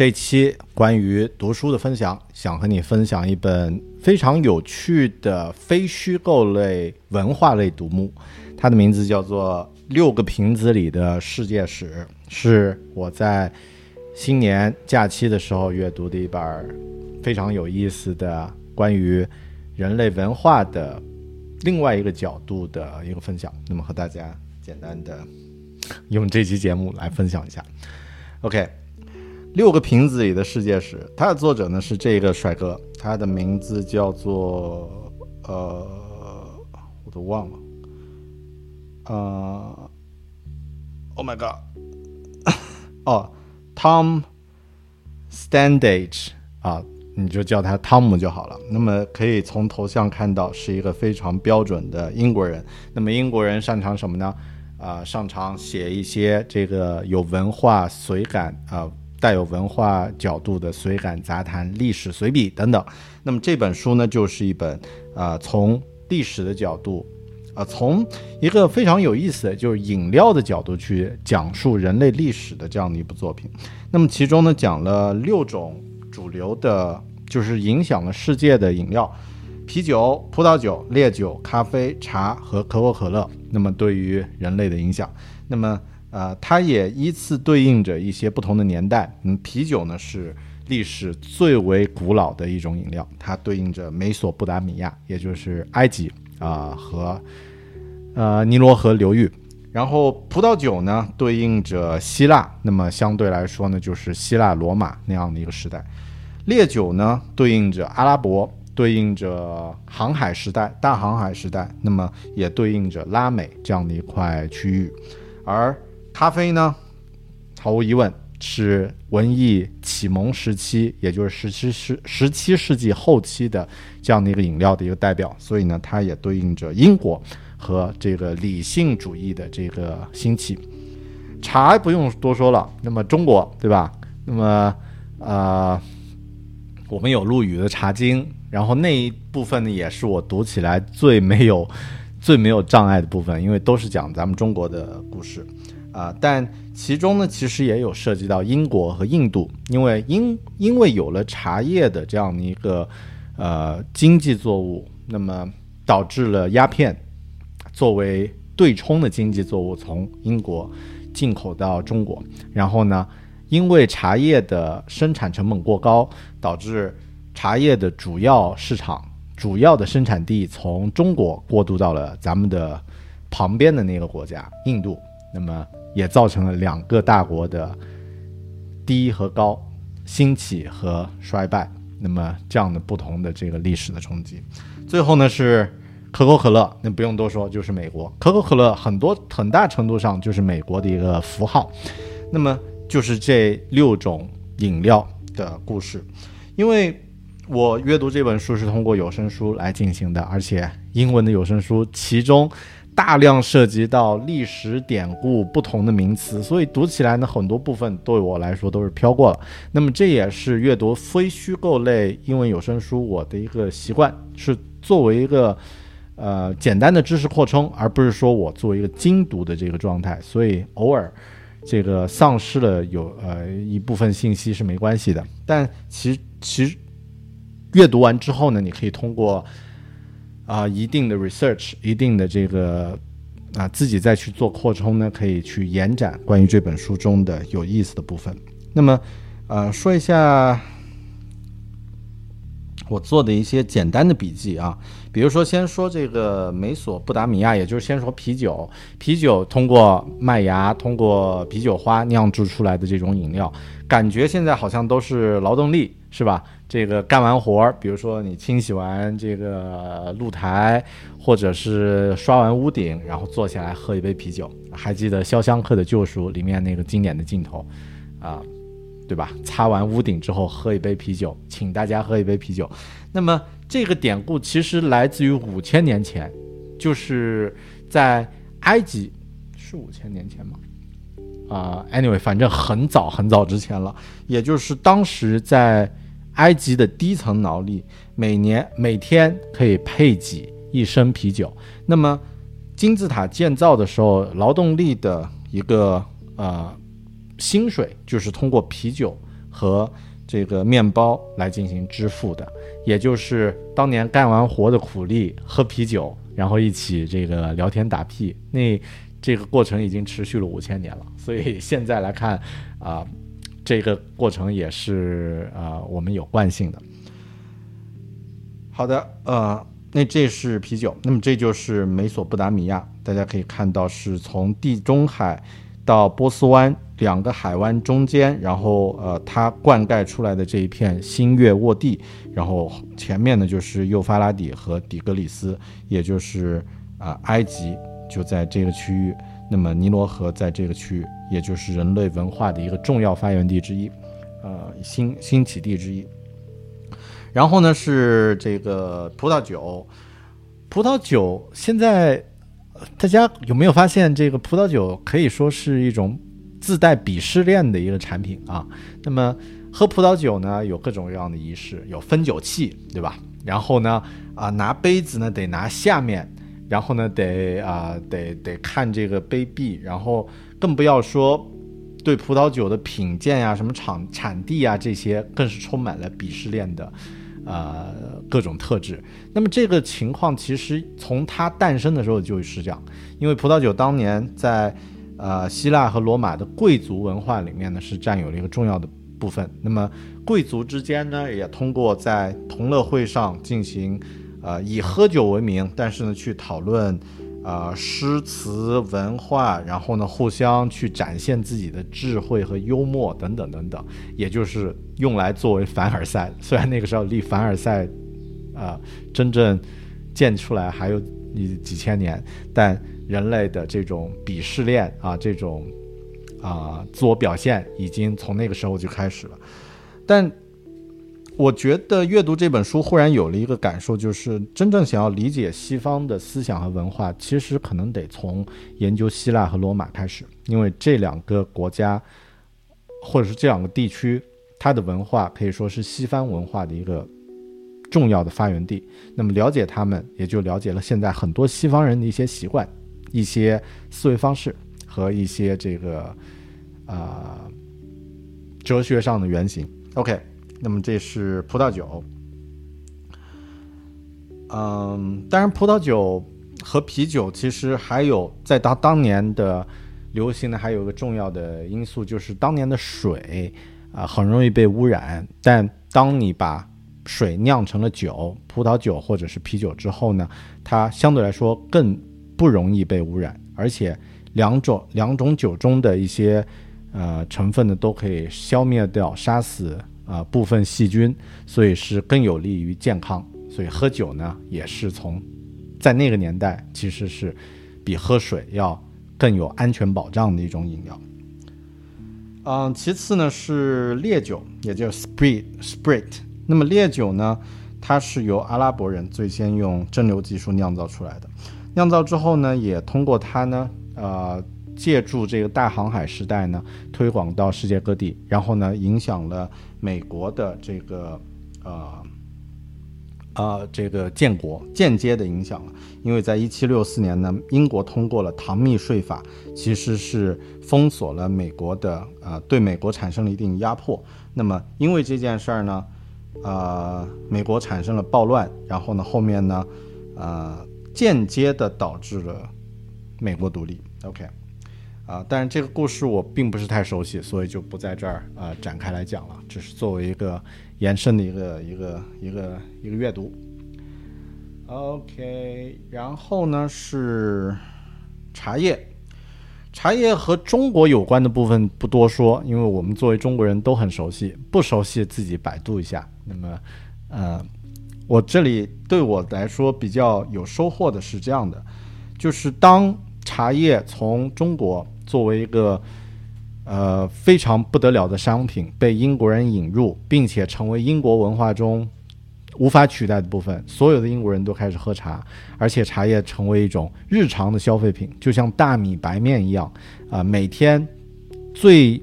这期关于读书的分享，想和你分享一本非常有趣的非虚构类文化类读物，它的名字叫做《六个瓶子里的世界史》，是我在新年假期的时候阅读的一本非常有意思的关于人类文化的另外一个角度的一个分享。那么和大家简单的用这期节目来分享一下。OK。六个瓶子里的世界史，它的作者呢是这个帅哥，他的名字叫做呃，我都忘了，呃，Oh my god，哦，Tom Standage 啊，你就叫他汤姆就好了。那么可以从头像看到是一个非常标准的英国人。那么英国人擅长什么呢？啊，擅长写一些这个有文化随感啊。带有文化角度的随感杂谈、历史随笔等等。那么这本书呢，就是一本啊，从历史的角度，啊，从一个非常有意思的就是饮料的角度去讲述人类历史的这样的一部作品。那么其中呢，讲了六种主流的，就是影响了世界的饮料：啤酒、葡萄酒、烈酒、咖啡、茶和可口可乐。那么对于人类的影响，那么。呃，它也依次对应着一些不同的年代。嗯，啤酒呢是历史最为古老的一种饮料，它对应着美索不达米亚，也就是埃及啊和呃尼罗河流域。然后葡萄酒呢对应着希腊，那么相对来说呢就是希腊罗马那样的一个时代。烈酒呢对应着阿拉伯，对应着航海时代，大航海时代，那么也对应着拉美这样的一块区域，而咖啡呢，毫无疑问是文艺启蒙时期，也就是十七世十七世纪后期的这样的一个饮料的一个代表，所以呢，它也对应着英国和这个理性主义的这个兴起。茶不用多说了，那么中国对吧？那么呃，我们有陆羽的《茶经》，然后那一部分呢，也是我读起来最没有最没有障碍的部分，因为都是讲咱们中国的故事。啊，但其中呢，其实也有涉及到英国和印度，因为因因为有了茶叶的这样的一个呃经济作物，那么导致了鸦片作为对冲的经济作物从英国进口到中国，然后呢，因为茶叶的生产成本过高，导致茶叶的主要市场、主要的生产地从中国过渡到了咱们的旁边的那个国家印度，那么。也造成了两个大国的低和高、兴起和衰败，那么这样的不同的这个历史的冲击。最后呢是可口可乐，那不用多说，就是美国可口可乐很多很大程度上就是美国的一个符号。那么就是这六种饮料的故事，因为我阅读这本书是通过有声书来进行的，而且英文的有声书其中。大量涉及到历史典故不同的名词，所以读起来呢，很多部分对我来说都是飘过了。那么这也是阅读非虚构类英文有声书我的一个习惯，是作为一个呃简单的知识扩充，而不是说我作为一个精读的这个状态。所以偶尔这个丧失了有呃一部分信息是没关系的。但其其阅读完之后呢，你可以通过。啊，一定的 research，一定的这个啊，自己再去做扩充呢，可以去延展关于这本书中的有意思的部分。那么，呃，说一下我做的一些简单的笔记啊，比如说先说这个美索不达米亚，也就是先说啤酒，啤酒通过麦芽、通过啤酒花酿制出来的这种饮料，感觉现在好像都是劳动力，是吧？这个干完活儿，比如说你清洗完这个露台，或者是刷完屋顶，然后坐下来喝一杯啤酒。还记得《肖申克的救赎》里面那个经典的镜头，啊。对吧？擦完屋顶之后喝一杯啤酒，请大家喝一杯啤酒。那么这个典故其实来自于五千年前，就是在埃及，是五千年前吗？啊，anyway，反正很早很早之前了。也就是当时在埃及的低层劳力，每年每天可以配给一升啤酒。那么金字塔建造的时候，劳动力的一个呃。薪水就是通过啤酒和这个面包来进行支付的，也就是当年干完活的苦力喝啤酒，然后一起这个聊天打屁，那这个过程已经持续了五千年了。所以现在来看，啊，这个过程也是啊我们有惯性的。好的，呃，那这是啤酒，那么这就是美索不达米亚，大家可以看到是从地中海到波斯湾。两个海湾中间，然后呃，它灌溉出来的这一片新月沃地，然后前面呢就是幼发拉底和底格里斯，也就是啊埃及就在这个区域，那么尼罗河在这个区域，也就是人类文化的一个重要发源地之一，呃新新起地之一。然后呢是这个葡萄酒，葡萄酒现在大家有没有发现，这个葡萄酒可以说是一种。自带鄙视链的一个产品啊，那么喝葡萄酒呢，有各种各样的仪式，有分酒器，对吧？然后呢，啊，拿杯子呢得拿下面，然后呢得啊得得看这个杯壁，然后更不要说对葡萄酒的品鉴呀、什么产产地啊这些，更是充满了鄙视链的，呃各种特质。那么这个情况其实从它诞生的时候就是这样，因为葡萄酒当年在。呃，希腊和罗马的贵族文化里面呢，是占有了一个重要的部分。那么，贵族之间呢，也通过在同乐会上进行，呃，以喝酒为名，但是呢，去讨论，呃，诗词文化，然后呢，互相去展现自己的智慧和幽默等等等等，也就是用来作为凡尔赛。虽然那个时候离凡尔赛，啊，真正建出来还有几几千年，但。人类的这种鄙视链啊，这种啊自我表现，已经从那个时候就开始了。但我觉得阅读这本书，忽然有了一个感受，就是真正想要理解西方的思想和文化，其实可能得从研究希腊和罗马开始，因为这两个国家，或者是这两个地区，它的文化可以说是西方文化的一个重要的发源地。那么了解他们，也就了解了现在很多西方人的一些习惯。一些思维方式和一些这个啊哲学上的原型。OK，那么这是葡萄酒。嗯，当然，葡萄酒和啤酒其实还有在当当年的流行的还有一个重要的因素，就是当年的水啊很容易被污染。但当你把水酿成了酒，葡萄酒或者是啤酒之后呢，它相对来说更。不容易被污染，而且两种两种酒中的一些呃成分呢，都可以消灭掉、杀死啊部分细菌，所以是更有利于健康。所以喝酒呢，也是从在那个年代其实是比喝水要更有安全保障的一种饮料。嗯，其次呢是烈酒，也叫 spirit spirit。那么烈酒呢，它是由阿拉伯人最先用蒸馏技术酿造出来的。酿造之后呢，也通过它呢，呃，借助这个大航海时代呢，推广到世界各地，然后呢，影响了美国的这个，呃，呃，这个建国，间接的影响了。因为在一七六四年呢，英国通过了唐密税法，其实是封锁了美国的，呃，对美国产生了一定压迫。那么因为这件事儿呢，呃，美国产生了暴乱，然后呢，后面呢，呃。间接的导致了美国独立。OK，啊，但是这个故事我并不是太熟悉，所以就不在这儿啊展开来讲了，只是作为一个延伸的一个一个一个一个阅读。OK，然后呢是茶叶。茶叶和中国有关的部分不多说，因为我们作为中国人都很熟悉，不熟悉自己百度一下。那么，呃，我这里对我来说比较有收获的是这样的，就是当茶叶从中国作为一个呃非常不得了的商品被英国人引入，并且成为英国文化中。无法取代的部分，所有的英国人都开始喝茶，而且茶叶成为一种日常的消费品，就像大米、白面一样，啊，每天最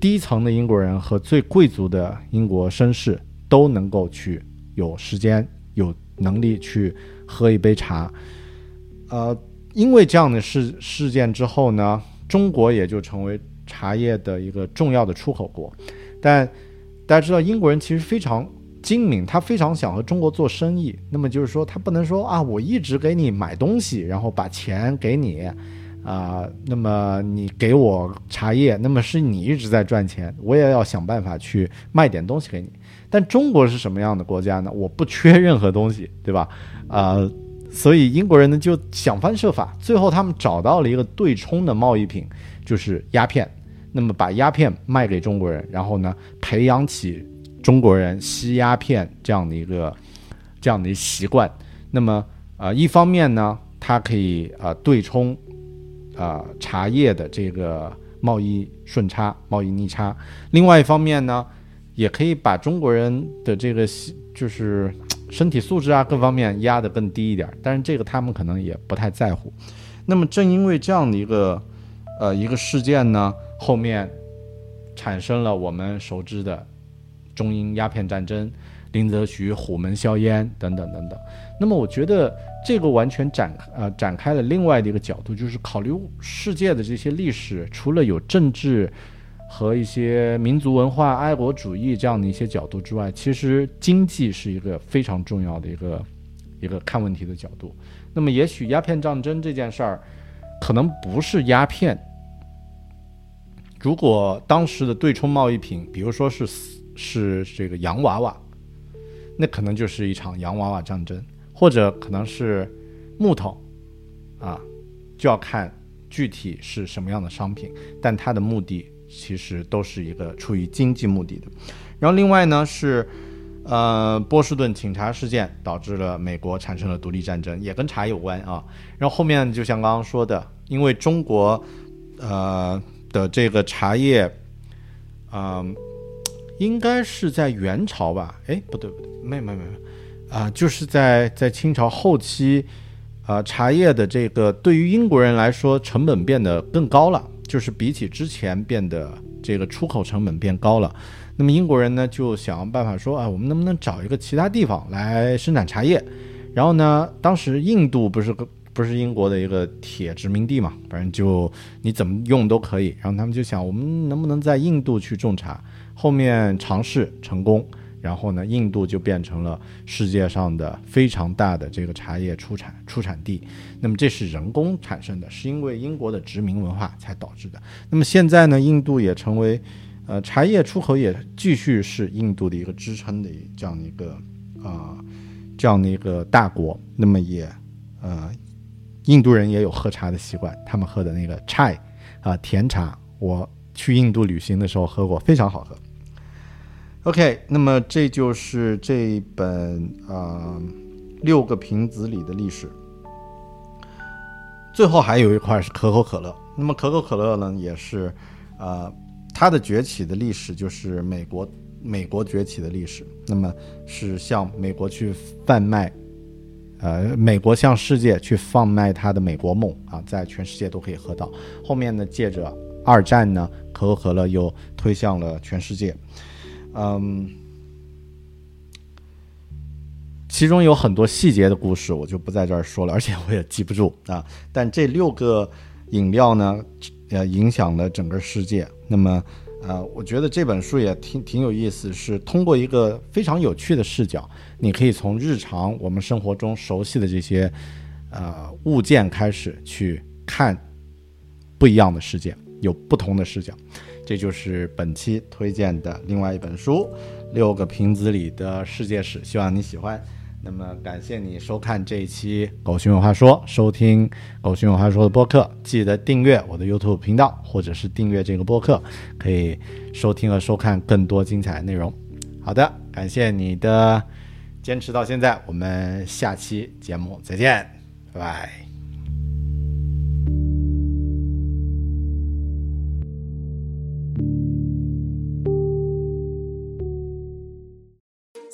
低层的英国人和最贵族的英国绅士都能够去有时间、有能力去喝一杯茶。呃，因为这样的事事件之后呢，中国也就成为茶叶的一个重要的出口国。但大家知道，英国人其实非常。精明，他非常想和中国做生意。那么就是说，他不能说啊，我一直给你买东西，然后把钱给你，啊，那么你给我茶叶，那么是你一直在赚钱，我也要想办法去卖点东西给你。但中国是什么样的国家呢？我不缺任何东西，对吧？啊，所以英国人呢就想方设法，最后他们找到了一个对冲的贸易品，就是鸦片。那么把鸦片卖给中国人，然后呢培养起。中国人吸鸦片这样的一个这样的一习惯，那么啊，一方面呢，它可以啊对冲啊茶叶的这个贸易顺差、贸易逆差；另外一方面呢，也可以把中国人的这个就是身体素质啊各方面压得更低一点。但是这个他们可能也不太在乎。那么正因为这样的一个呃一个事件呢，后面产生了我们熟知的。中英鸦片战争、林则徐虎门销烟等等等等。那么，我觉得这个完全展呃展开了另外的一个角度，就是考虑世界的这些历史，除了有政治和一些民族文化、爱国主义这样的一些角度之外，其实经济是一个非常重要的一个一个看问题的角度。那么，也许鸦片战争这件事儿可能不是鸦片，如果当时的对冲贸易品，比如说是。是这个洋娃娃，那可能就是一场洋娃娃战争，或者可能是木头，啊，就要看具体是什么样的商品，但它的目的其实都是一个出于经济目的的。然后另外呢是，呃，波士顿请茶事件导致了美国产生了独立战争，也跟茶有关啊。然后后面就像刚刚说的，因为中国，呃的这个茶叶，嗯。应该是在元朝吧？哎，不对不对，没没没没，啊，就是在在清朝后期，啊，茶叶的这个对于英国人来说成本变得更高了，就是比起之前变得这个出口成本变高了。那么英国人呢就想办法说啊，我们能不能找一个其他地方来生产茶叶？然后呢，当时印度不是个不是英国的一个铁殖民地嘛，反正就你怎么用都可以。然后他们就想，我们能不能在印度去种茶？后面尝试成功，然后呢，印度就变成了世界上的非常大的这个茶叶出产出产地。那么这是人工产生的，是因为英国的殖民文化才导致的。那么现在呢，印度也成为，呃，茶叶出口也继续是印度的一个支撑的这样的一个啊这样的一个大国。那么也呃，印度人也有喝茶的习惯，他们喝的那个 chai 啊甜茶，我去印度旅行的时候喝过，非常好喝。OK，那么这就是这一本啊六个瓶子里的历史。最后还有一块是可口可乐。那么可口可乐呢，也是啊它的崛起的历史就是美国美国崛起的历史。那么是向美国去贩卖，呃，美国向世界去贩卖它的美国梦啊，在全世界都可以喝到。后面呢，借着二战呢，可口可乐又推向了全世界。嗯，其中有很多细节的故事，我就不在这儿说了，而且我也记不住啊。但这六个饮料呢，呃，影响了整个世界。那么，呃，我觉得这本书也挺挺有意思，是通过一个非常有趣的视角，你可以从日常我们生活中熟悉的这些呃物件开始去看。不一样的世界，有不同的视角。这就是本期推荐的另外一本书《六个瓶子里的世界史》，希望你喜欢。那么感谢你收看这一期《狗熊有话说》，收听《狗熊有话说》的播客，记得订阅我的 YouTube 频道，或者是订阅这个播客，可以收听和收看更多精彩内容。好的，感谢你的坚持到现在，我们下期节目再见，拜拜。